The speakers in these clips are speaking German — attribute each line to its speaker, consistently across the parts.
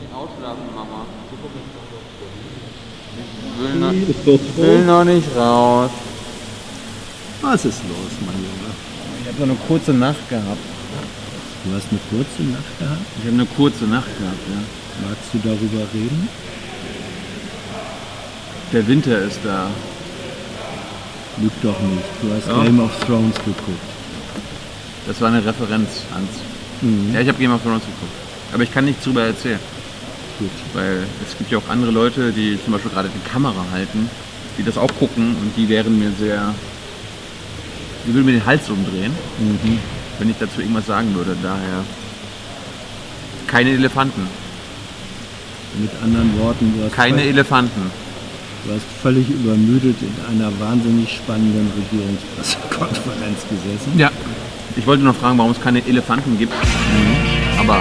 Speaker 1: nicht ausschlafen, Mama. Ich will noch, will noch nicht raus.
Speaker 2: Was ist los, mein Junge?
Speaker 1: Ich habe so eine kurze Nacht gehabt.
Speaker 2: Du hast eine kurze Nacht gehabt?
Speaker 1: Ich habe eine kurze Nacht gehabt, ja.
Speaker 2: Magst du darüber reden?
Speaker 1: Der Winter ist da.
Speaker 2: Lüg doch nicht. Du hast
Speaker 1: Ja.
Speaker 2: Game of Thrones geguckt.
Speaker 1: Das war eine Referenz, Hans.
Speaker 2: Mhm.
Speaker 1: Ja, ich habe Game of Thrones geguckt. Aber ich kann nichts drüber erzählen.
Speaker 2: Gut.
Speaker 1: Weil es gibt ja auch andere Leute, die zum Beispiel gerade die Kamera halten, die das auch gucken und die wären mir sehr. Die würden mir den Hals umdrehen,
Speaker 2: Mhm.
Speaker 1: wenn ich dazu irgendwas sagen würde. Daher. Keine Elefanten.
Speaker 2: Mit anderen Worten, du hast,
Speaker 1: Keine Elefanten.
Speaker 2: du hast völlig übermüdet in einer wahnsinnig spannenden Regierungspressekonferenz gesessen.
Speaker 1: Ja. Ich wollte nur fragen, warum es keine Elefanten gibt. Aber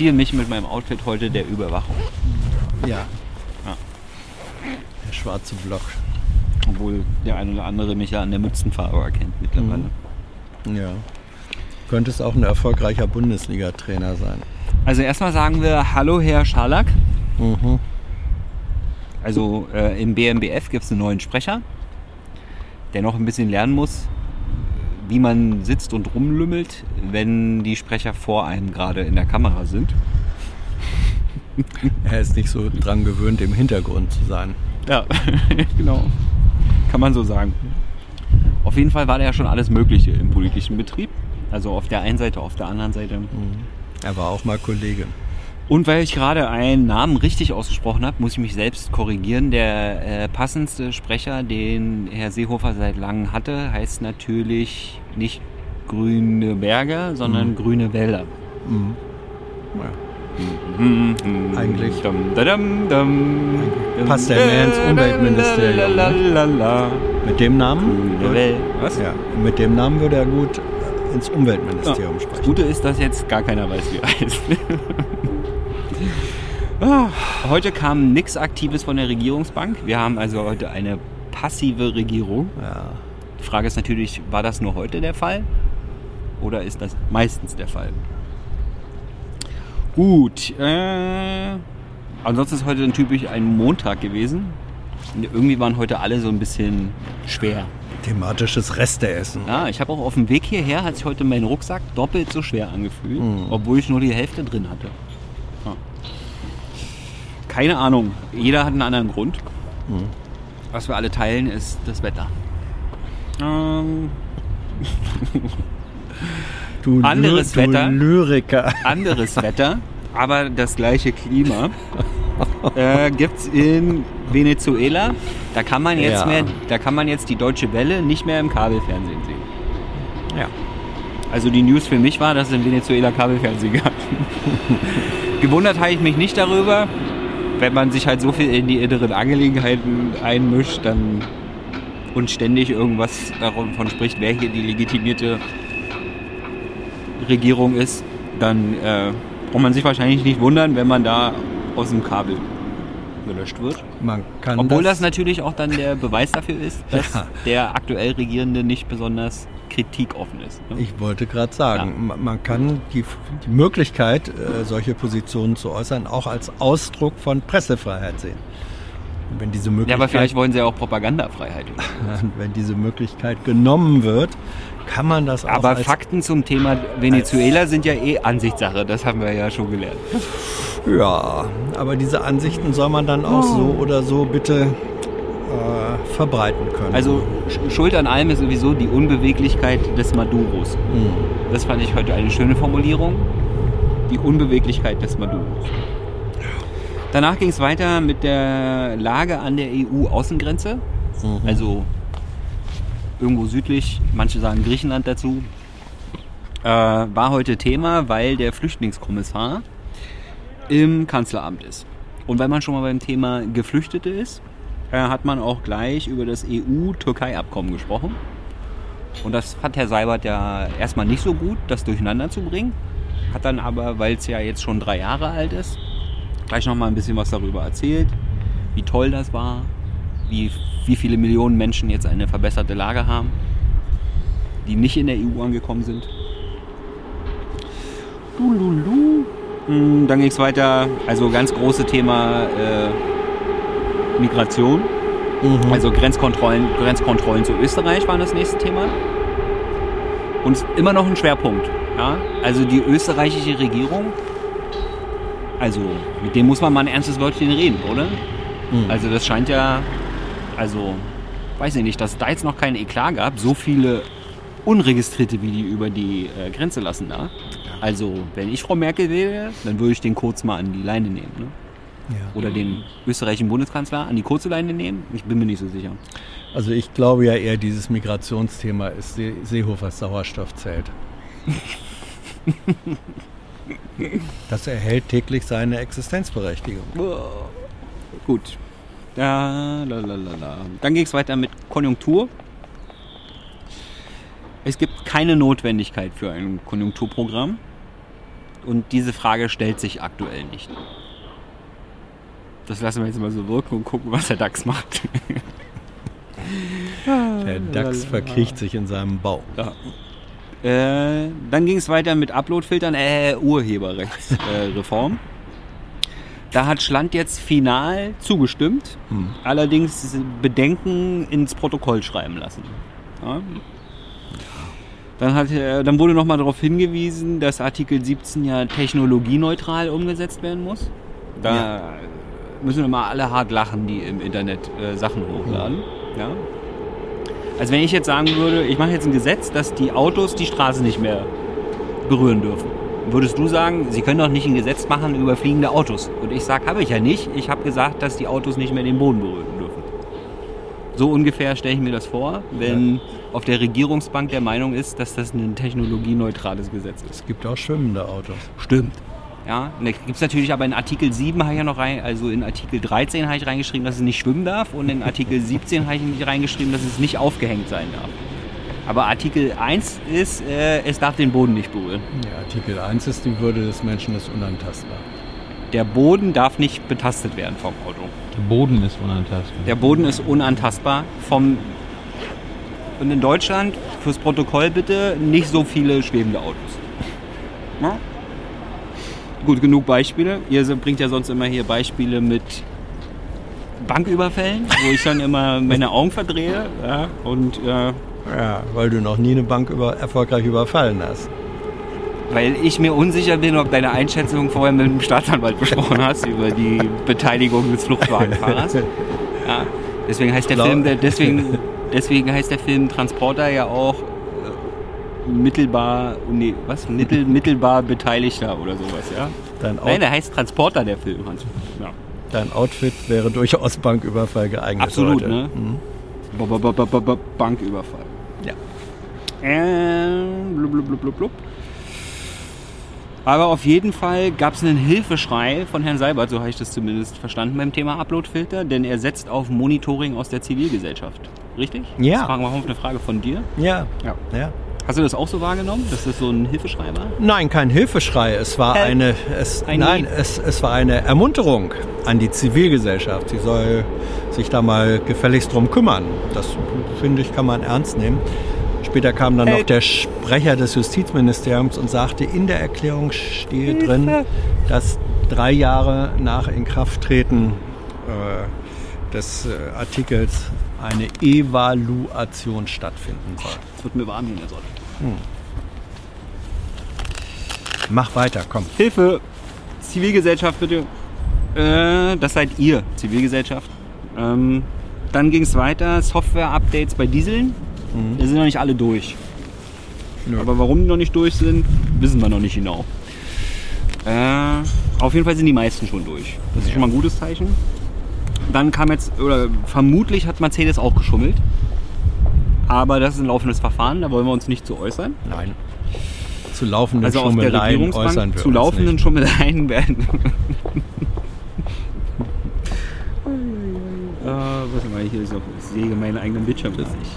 Speaker 3: entziehe mich mit meinem Outfit heute der Überwachung.
Speaker 2: Ja.
Speaker 3: Ja.
Speaker 2: Der schwarze Block.
Speaker 3: Obwohl der eine oder andere mich ja an der Mützenfarbe erkennt mittlerweile.
Speaker 2: Ja. Könntest auch ein erfolgreicher Bundesliga-Trainer sein.
Speaker 3: Also erstmal sagen wir Hallo Herr Scharlack.
Speaker 2: Mhm.
Speaker 3: Also äh, im BMBF gibt es einen neuen Sprecher, der noch ein bisschen lernen muss, wie man sitzt und rumlümmelt, wenn die Sprecher vor einem gerade in der Kamera sind.
Speaker 2: Er ist nicht so dran gewöhnt, im Hintergrund zu sein.
Speaker 3: Ja, genau. Kann man so sagen. Auf jeden Fall war da ja schon alles Mögliche im politischen Betrieb. Also auf der einen Seite, auf der anderen Seite.
Speaker 2: Er war auch mal Kollege.
Speaker 3: Und weil ich gerade einen Namen richtig ausgesprochen habe, muss ich mich selbst korrigieren. Der äh, passendste Sprecher, den Herr Seehofer seit langem hatte, heißt natürlich nicht Grüne Berge, sondern Grüne Wälder.
Speaker 2: Eigentlich
Speaker 3: Dum, dadum, dum, dum,
Speaker 2: passt der mehr ins Umweltministerium,
Speaker 3: lalalala.
Speaker 2: mit dem Namen.
Speaker 3: Grüne Wälder. Was?
Speaker 2: Ja, mit dem Namen würde er gut äh, ins Umweltministerium
Speaker 3: Das
Speaker 2: sprechen.
Speaker 3: Gute ist, dass jetzt gar keiner weiß, wie er heißt. Heute kam nichts Aktives von der Regierungsbank. Wir haben also heute eine passive Regierung.
Speaker 2: Ja.
Speaker 3: Die Frage ist natürlich, war das nur heute der Fall? Oder ist das meistens der Fall? Gut. Äh, ansonsten ist heute ein typisch ein Montag gewesen. Und irgendwie waren heute alle so ein bisschen schwer.
Speaker 2: Thematisches Resteessen.
Speaker 3: Ja, ich habe auch auf dem Weg hierher, hat sich heute mein Rucksack doppelt so schwer angefühlt,
Speaker 2: Mhm.
Speaker 3: obwohl ich nur die Hälfte drin hatte. Keine Ahnung, jeder hat einen anderen Grund.
Speaker 2: Mhm.
Speaker 3: Was wir alle teilen, ist das Wetter. Ähm,
Speaker 2: Du,
Speaker 3: Anderes
Speaker 2: du
Speaker 3: Wetter.
Speaker 2: Lyriker.
Speaker 3: anderes Wetter, aber das gleiche Klima. Äh, gibt's in Venezuela. Da kann man jetzt
Speaker 2: Ja.
Speaker 3: mehr, da kann man jetzt die Deutsche Welle nicht mehr im Kabelfernsehen sehen.
Speaker 2: Ja.
Speaker 3: Also die News für mich war, dass es in Venezuela Kabelfernsehen gab. Gewundert habe ich mich nicht darüber. Wenn man sich halt so viel in die inneren Angelegenheiten einmischt, dann und ständig irgendwas davon spricht, wer hier die legitimierte Regierung ist, dann äh, braucht man sich wahrscheinlich nicht wundern, wenn man da aus dem Kabel gelöscht wird.
Speaker 2: Man kann
Speaker 3: Obwohl das, natürlich auch dann der Beweis dafür ist, dass
Speaker 2: Ja.
Speaker 3: der aktuell Regierende nicht besonders kritikoffen ist. Ne?
Speaker 2: Ich wollte gerade sagen, ma- man kann die, die Möglichkeit, äh, solche Positionen zu äußern, auch als Ausdruck von Pressefreiheit sehen. Und wenn diese
Speaker 3: ja,
Speaker 2: Möglichkeit,
Speaker 3: aber vielleicht wollen sie ja auch Propagandafreiheit.
Speaker 2: wenn diese Möglichkeit genommen wird, kann man das auch
Speaker 3: Aber
Speaker 2: als,
Speaker 3: Fakten zum Thema Venezuela sind ja eh Ansichtssache, das haben wir ja schon gelernt.
Speaker 2: Ja, aber diese Ansichten soll man dann auch so oder so bitte verbreiten können.
Speaker 3: Also Sch- Schuld an allem ist sowieso die Unbeweglichkeit des Maduros.
Speaker 2: Hm.
Speaker 3: Das fand ich heute eine schöne Formulierung. Die Unbeweglichkeit des Maduros. Danach ging es weiter mit der Lage an der EU-Außengrenze. Also irgendwo südlich, manche sagen Griechenland dazu. Äh, war heute Thema, weil der Flüchtlingskommissar im Kanzleramt ist. Und weil man schon mal beim Thema Geflüchtete ist, hat man auch gleich über das EU-Türkei-Abkommen gesprochen. Und das fand Herr Seibert ja erstmal nicht so gut, das durcheinander zu bringen. Hat dann aber, weil es ja jetzt schon drei Jahre alt ist, gleich nochmal ein bisschen was darüber erzählt, wie toll das war, wie, wie viele Millionen Menschen jetzt eine verbesserte Lage haben, die nicht in der EU angekommen sind. Lululu. Mm, Dann ging es weiter, also ganz große Thema äh, Migration. Also Grenzkontrollen, Grenzkontrollen zu Österreich waren das nächste Thema. Und immer noch ein Schwerpunkt. Ja? Also die österreichische Regierung, also mit dem muss man mal ein ernstes Wörtchen reden, oder? Also das scheint ja, also weiß ich nicht, dass es da jetzt noch keinen Eklat gab, so viele Unregistrierte, wie die über die äh, Grenze lassen da. Also wenn ich Frau Merkel wäre, dann würde ich den kurz mal an die Leine nehmen. Ne? Oder den österreichischen Bundeskanzler an die kurze Leine nehmen? Ich bin mir nicht so sicher.
Speaker 2: Also ich glaube ja eher, dieses Migrationsthema ist See Seehofers Sauerstoffzelt. Das erhält täglich seine Existenzberechtigung.
Speaker 3: Gut. Da, la, la, la, la. Dann ging es weiter mit Konjunktur. Es gibt keine Notwendigkeit für ein Konjunkturprogramm. Und diese Frage stellt sich aktuell nicht. Das lassen wir jetzt mal so wirken und gucken, was der DAX macht.
Speaker 2: Der DAX verkriecht sich in seinem Bau.
Speaker 3: Ja. Äh, dann ging es weiter mit Uploadfiltern, äh, Urheberrechtsreform. Äh, Reform. da hat Schland jetzt final zugestimmt, allerdings Bedenken ins Protokoll schreiben lassen. Ja. Dann, hat, äh, dann wurde nochmal darauf hingewiesen, dass Artikel 17 ja technologieneutral umgesetzt werden muss. Da müssen wir mal alle hart lachen, die im Internet äh, Sachen hochladen. Ja. Also wenn ich jetzt sagen würde, ich mache jetzt ein Gesetz, dass die Autos die Straße nicht mehr berühren dürfen. Würdest du sagen, Sie können doch nicht ein Gesetz machen über fliegende Autos? Und ich sage, habe ich ja nicht. Ich habe gesagt, dass die Autos nicht mehr den Boden berühren dürfen. So ungefähr stelle ich mir das vor, wenn auf der Regierungsbank der Meinung ist, dass das ein technologieneutrales Gesetz ist.
Speaker 2: Es gibt auch schwimmende Autos.
Speaker 3: Stimmt. Ja, und da gibt es natürlich aber in Artikel 7 habe ich ja noch rein, also in Artikel 13 habe ich reingeschrieben, dass es nicht schwimmen darf und in Artikel 17 habe ich nicht reingeschrieben, dass es nicht aufgehängt sein darf. Aber Artikel 1 ist, äh, es darf den Boden nicht berühren.
Speaker 2: Ja, Artikel 1 ist die Würde des Menschen ist unantastbar.
Speaker 3: Der Boden darf nicht betastet werden vom Auto.
Speaker 1: Der Boden ist unantastbar.
Speaker 3: Der Boden ist unantastbar vom und in Deutschland, fürs Protokoll bitte, nicht so viele schwebende Autos. Ja? Gut, genug Beispiele. Ihr bringt ja sonst immer hier Beispiele mit Banküberfällen, wo ich dann immer meine Augen verdrehe. Ja? Und äh,
Speaker 2: Ja, weil du noch nie eine Bank über, erfolgreich überfallen hast.
Speaker 3: weil ich mir unsicher bin, ob deine Einschätzung vorher mit dem Staatsanwalt besprochen hast über die Beteiligung des Fluchtwagenfahrers. Ja, deswegen heißt der Film, deswegen, deswegen heißt der Film Transporter ja auch mittelbar, nee, was? Mittel, mittelbar Beteiligter oder sowas, ja?
Speaker 2: Dein, Out
Speaker 3: Nein, der heißt Transporter, der Film, Hans. Ja.
Speaker 2: dein Outfit wäre durchaus Banküberfall geeignet.
Speaker 3: Absolut,
Speaker 2: heute.
Speaker 3: ne?
Speaker 2: Mhm.
Speaker 3: Ba- ba- ba- Banküberfall.
Speaker 2: Ja.
Speaker 3: Ähm, blub, blub, blub, blub. Aber auf jeden Fall gab es einen Hilfeschrei von Herrn Seibert, so habe ich das zumindest verstanden beim Thema Uploadfilter, denn er setzt auf Monitoring aus der Zivilgesellschaft. Richtig?
Speaker 2: Ja.
Speaker 3: Das war mal eine Frage von dir.
Speaker 2: Ja.
Speaker 3: Ja.
Speaker 2: ja.
Speaker 3: Hast du das auch so wahrgenommen, dass das so ein Hilfeschrei war?
Speaker 2: Nein, kein Hilfeschrei. Es war
Speaker 3: Help.
Speaker 2: eine, es,
Speaker 3: I
Speaker 2: nein, es, es war eine Ermunterung an die Zivilgesellschaft. Sie soll sich da mal gefälligst drum kümmern. Das finde ich, kann man ernst nehmen. Später kam dann noch
Speaker 3: Help.
Speaker 2: der Sprecher des Justizministeriums und sagte, in der Erklärung steht drin, dass drei Jahre nach Inkrafttreten äh, des äh, Artikels eine Evaluation stattfinden soll.
Speaker 3: Es wird mir warm hier in der Sonne.
Speaker 2: Mach weiter, komm.
Speaker 3: Hilfe! Zivilgesellschaft bitte. Äh, das seid ihr, Zivilgesellschaft. Ähm, dann ging es weiter, Software-Updates bei Dieseln. Da sind noch nicht alle durch.
Speaker 2: Nö.
Speaker 3: Aber warum die noch nicht durch sind, wissen wir noch nicht genau. Äh, Auf jeden Fall sind die meisten schon durch. Das ist schon mal ein gutes Zeichen. Dann kam jetzt, oder vermutlich hat Mercedes auch geschummelt. Aber das ist ein laufendes Verfahren, da wollen wir uns nicht zu äußern.
Speaker 2: Nein. Zu laufenden
Speaker 3: Also
Speaker 2: Schummeleien äußern wir
Speaker 3: zu
Speaker 2: uns
Speaker 3: laufenden
Speaker 2: nicht.
Speaker 3: Schummeleien werden. äh, warte mal, hier ist ich sehe meinen eigenen Bildschirm das nicht.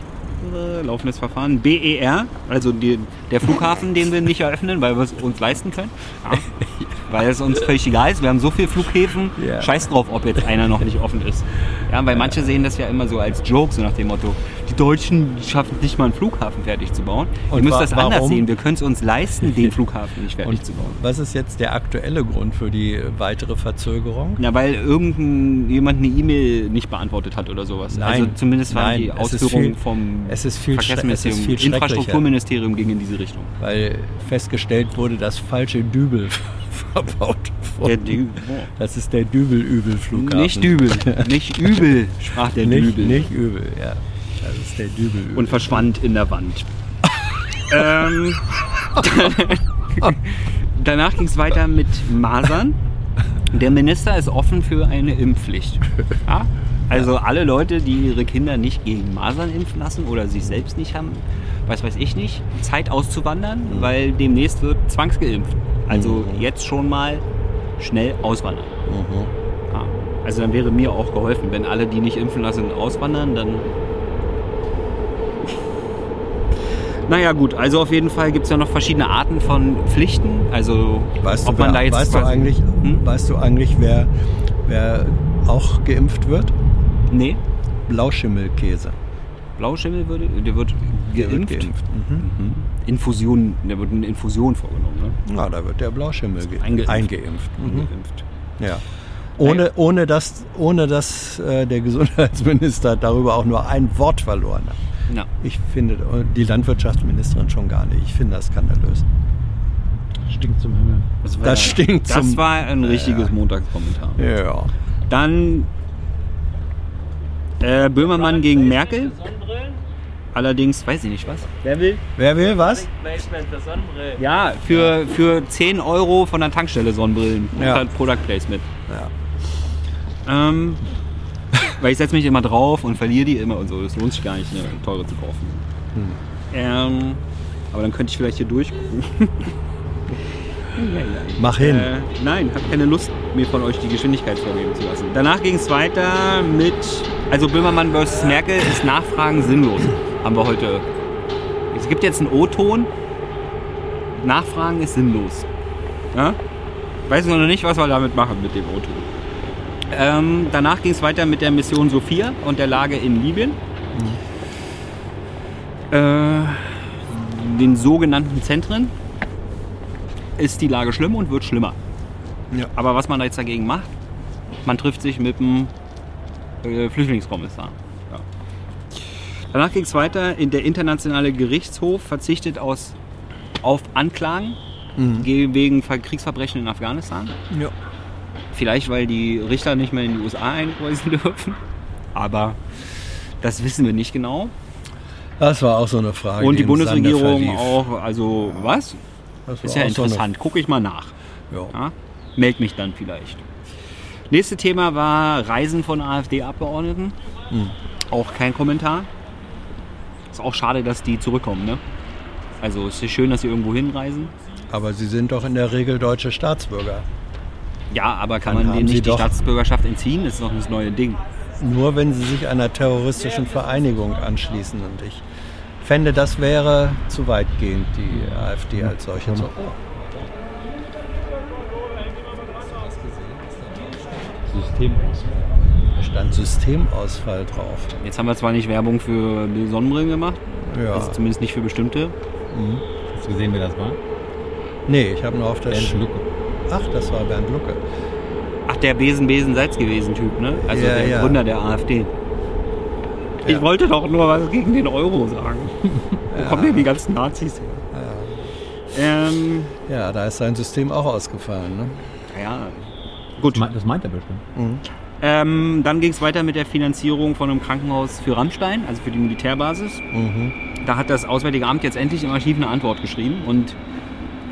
Speaker 3: Äh, laufendes Verfahren. BER, also die, der Flughafen, den wir nicht eröffnen, weil wir es uns leisten können. Ja. Weil es uns völlig egal ist. Wir haben so viele Flughäfen.
Speaker 2: Ja.
Speaker 3: Scheiß drauf, ob jetzt einer noch nicht offen ist. Ja, weil manche sehen das ja immer so als Joke, so nach dem Motto, die Deutschen schaffen nicht mal einen Flughafen fertig zu bauen. Ihr
Speaker 2: Und
Speaker 3: müsst
Speaker 2: wa-
Speaker 3: das anders
Speaker 2: warum?
Speaker 3: sehen. Wir können es uns leisten, den Flughafen nicht fertig
Speaker 2: Und
Speaker 3: zu bauen.
Speaker 2: was ist jetzt der aktuelle Grund für die weitere Verzögerung?
Speaker 3: Ja, weil irgendein jemand eine E-Mail nicht beantwortet hat oder sowas.
Speaker 2: Nein,
Speaker 3: also zumindest waren
Speaker 2: nein,
Speaker 3: die Ausführungen
Speaker 2: viel-
Speaker 3: vom
Speaker 2: es ist viel
Speaker 3: Verkehrsministerium,
Speaker 2: es ist viel.
Speaker 3: Infrastrukturministerium ging in diese Richtung.
Speaker 2: Weil festgestellt wurde, dass falsche Dübel verbaut
Speaker 3: Dü
Speaker 2: das ist der Dübel-Übel-Flughafen.
Speaker 3: nicht Dübel, nicht übel, sprach der
Speaker 2: Nicht,
Speaker 3: Dübel.
Speaker 2: nicht übel, ja. Das ist der Dübel-Übel.
Speaker 3: und verschwand in der Wand. ähm, danach ging es weiter mit Masern. Der Minister ist offen für eine Impfpflicht. Ja? Also alle Leute, die ihre Kinder nicht gegen Masern impfen lassen oder sich selbst nicht haben, was weiß ich nicht, Zeit auszuwandern, weil demnächst wird zwangsgeimpft. Also jetzt schon mal schnell auswandern. Ja. Also dann wäre mir auch geholfen, wenn alle, die nicht impfen lassen, auswandern, dann Naja gut, also auf jeden Fall gibt es ja noch verschiedene Arten von Pflichten. Also
Speaker 2: Weißt, du,
Speaker 3: ob man
Speaker 2: wer,
Speaker 3: da jetzt
Speaker 2: weißt, du eigentlich,
Speaker 3: Hm?
Speaker 2: weißt du eigentlich, wer, wer auch geimpft wird?
Speaker 3: Nee,
Speaker 2: Blauschimmelkäse.
Speaker 3: Blauschimmel würde, der wird
Speaker 2: Der
Speaker 3: geimpft.
Speaker 2: wird geimpft. Mhm.
Speaker 3: Infusion, der wird eine Infusion vorgenommen, ne?
Speaker 2: Ja, da wird der Blauschimmel ge
Speaker 3: Eingeimpft.
Speaker 2: eingeimpft. Mhm.
Speaker 3: Geimpft.
Speaker 2: Ja. Ohne, ohne, dass, ohne dass äh, der Gesundheitsminister darüber auch nur ein Wort verloren hat.
Speaker 3: Ja.
Speaker 2: Ich finde, die Landwirtschaftsministerin schon gar nicht. Ich finde das skandalös.
Speaker 1: Stinkt zum Himmel.
Speaker 3: Das,
Speaker 2: Das stinkt
Speaker 3: Das
Speaker 2: zum-
Speaker 3: war ein richtiges
Speaker 2: Ja.
Speaker 3: Montagskommentar.
Speaker 2: Ja.
Speaker 3: Dann äh, Böhmermann gegen Merkel. Allerdings, weiß ich nicht was. Wer will?
Speaker 2: Wer will was?
Speaker 4: Placement für Sonnenbrillen.
Speaker 3: Ja, für, für 10 Euro von der Tankstelle Sonnenbrillen.
Speaker 2: Ja.
Speaker 3: Ja. Product Placement.
Speaker 2: Ja.
Speaker 3: Ähm, weil ich setze mich immer drauf und verliere die immer und so. Das lohnt sich gar nicht, eine teure zu kaufen. Ähm, aber dann könnte ich vielleicht hier durchgucken.
Speaker 2: Mach hin.
Speaker 3: Äh, nein, habe keine Lust, mir von euch die Geschwindigkeit vorgeben zu lassen. Danach ging es weiter mit, also Böhmermann versus Merkel ist Nachfragen sinnlos. Haben wir heute. Es gibt jetzt einen O-Ton. Nachfragen ist sinnlos. Ja? Weiß noch nicht, was wir damit machen mit dem O-Ton. Ähm, danach ging es weiter mit der Mission Sophia und der Lage in Libyen. Äh, den sogenannten Zentren ist die Lage schlimm und wird schlimmer.
Speaker 2: Ja.
Speaker 3: Aber was man da jetzt dagegen macht, man trifft sich mit dem äh, Flüchtlingskommissar. Ja. Danach ging es weiter. In der internationale Gerichtshof verzichtet aus, auf Anklagen ge- wegen Ver- Kriegsverbrechen in Afghanistan.
Speaker 2: Ja.
Speaker 3: Vielleicht, weil die Richter nicht mehr in die USA einreisen dürfen. Aber das wissen wir nicht genau.
Speaker 2: Das war auch so eine Frage.
Speaker 3: Und die Bundesregierung auch, also was?
Speaker 2: Das
Speaker 3: Ist ja
Speaker 2: auch so
Speaker 3: interessant. Gucke ich mal nach.
Speaker 2: ja.
Speaker 3: Ja? Meld mich dann vielleicht. Nächste Thema war Reisen von AfD-Abgeordneten.
Speaker 2: Hm.
Speaker 3: Auch kein Kommentar. Ist auch schade, dass die zurückkommen, ne? Also es ist schön, dass sie irgendwo hinreisen.
Speaker 2: Aber sie sind doch in der Regel deutsche Staatsbürger.
Speaker 3: Ja, aber kann man denen nicht die Staatsbürgerschaft entziehen? Das ist doch das neue Ding.
Speaker 2: Nur wenn sie sich einer terroristischen Vereinigung anschließen. Und ich fände, das wäre zu weitgehend, die AfD als solche zu.
Speaker 1: System aus.
Speaker 2: Da stand Systemausfall drauf.
Speaker 3: Jetzt haben wir zwar nicht Werbung für die Sonnenbrillen gemacht,
Speaker 2: Ja.
Speaker 3: also zumindest nicht für bestimmte.
Speaker 1: Hast du gesehen, wer das war?
Speaker 2: Nee, ich habe nur auf das.
Speaker 1: Bernd Lucke.
Speaker 2: Ach, das war Bernd Lucke.
Speaker 3: Ach, der Besen, Besen, Salz gewesen Typ, ne? Also
Speaker 2: Ja,
Speaker 3: der
Speaker 2: ja.
Speaker 3: Gründer der AfD. Ich wollte doch nur was gegen den Euro sagen. Wo kommen denn die ganzen Nazis her? Ähm,
Speaker 2: Ja, da ist sein System auch ausgefallen. Ne?
Speaker 3: ja, gut.
Speaker 1: Das meint er bestimmt.
Speaker 3: Ähm, dann ging es weiter mit der Finanzierung von einem Krankenhaus für Rammstein, also für die Militärbasis.
Speaker 2: Mhm.
Speaker 3: Da hat das Auswärtige Amt jetzt endlich im Archiv eine Antwort geschrieben und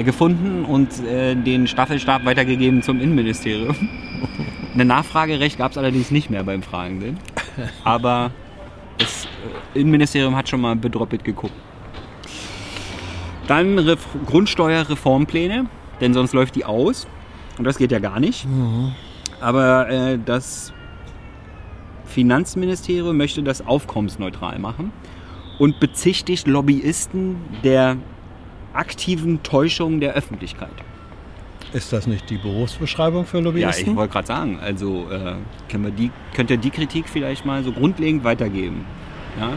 Speaker 3: gefunden und äh, den Staffelstab weitergegeben zum Innenministerium. Eine Nachfragerecht gab es allerdings nicht mehr beim Fragenden. Aber das äh, Innenministerium hat schon mal bedroppelt geguckt. Dann Ref Grundsteuerreformpläne, denn sonst läuft die aus. Und das geht ja gar nicht. Aber äh, das Finanzministerium möchte das aufkommensneutral machen und bezichtigt Lobbyisten der aktiven Täuschung der Öffentlichkeit.
Speaker 2: Ist das nicht die Berufsbeschreibung für
Speaker 3: Ja,
Speaker 2: Lobbyisten?
Speaker 3: ich wollte gerade sagen, also äh, können wir die, könnt ihr die Kritik vielleicht mal so grundlegend weitergeben. Ja?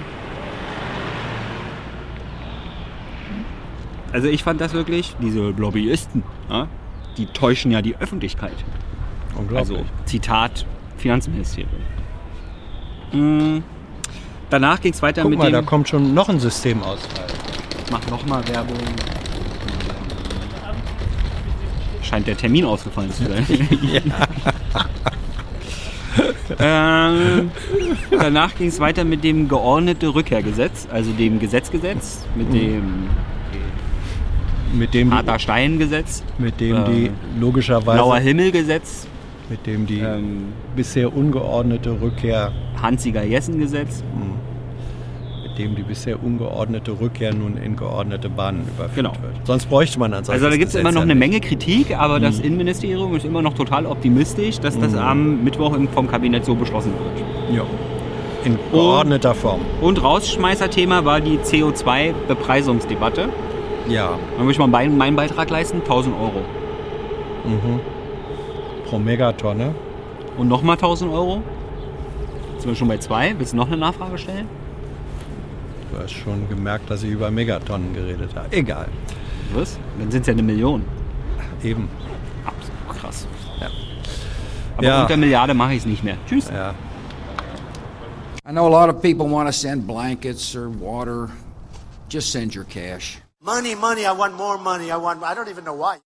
Speaker 3: Also ich fand das wirklich, diese Lobbyisten, ja, die täuschen ja die Öffentlichkeit.
Speaker 2: Unglaublich.
Speaker 3: Also Zitat Finanzministerium. Mm, Danach ging es weiter
Speaker 2: Guck
Speaker 3: mit
Speaker 2: mal, da
Speaker 3: dem...
Speaker 2: kommt schon noch ein Systemausfall.
Speaker 3: Mach nochmal Werbung. Scheint der Termin ausgefallen zu sein. ähm, danach ging es weiter mit dem geordnete Rückkehrgesetz, also dem Gesetzgesetz, mit dem
Speaker 2: Mit dem,
Speaker 3: Harter Steingesetz,
Speaker 2: mit dem
Speaker 3: äh,
Speaker 2: die logischerweise
Speaker 3: Blauer Himmelgesetz,
Speaker 2: mit dem die
Speaker 3: ähm,
Speaker 2: bisher ungeordnete Rückkehr,
Speaker 3: Hansiger Jessen-Gesetz.
Speaker 2: mit dem die bisher ungeordnete Rückkehr nun in geordnete Bahnen überführt
Speaker 3: Genau.
Speaker 2: wird. Sonst bräuchte man ein
Speaker 3: Also da gibt es immer noch eine Menge Kritik, aber das
Speaker 2: Mhm.
Speaker 3: Innenministerium ist immer noch total optimistisch, dass das am Mittwoch vom Kabinett so beschlossen wird.
Speaker 2: Ja. In geordneter Form.
Speaker 3: Und Rausschmeißerthema war die CO2-Bepreisungsdebatte.
Speaker 2: Ja.
Speaker 3: Da möchte ich mal meinen, meinen Beitrag leisten, 1000 Euro.
Speaker 2: Pro Megatonne.
Speaker 3: Und nochmal 1000 Euro. Jetzt sind wir schon bei zwei. Willst du noch eine Nachfrage stellen?
Speaker 2: Du hast schon gemerkt, dass ich über Megatonnen geredet habe. Egal.
Speaker 3: Was? Dann sind es ja eine Million.
Speaker 2: Eben.
Speaker 3: Absolut krass.
Speaker 2: Ja.
Speaker 3: Aber
Speaker 2: Ja.
Speaker 3: unter Milliarde mache ich es nicht mehr. Tschüss.
Speaker 2: Ja.
Speaker 4: I know a lot of people want to send blankets or water. Just send your cash.
Speaker 5: Money, money, I want more money. I want, I don't even know why.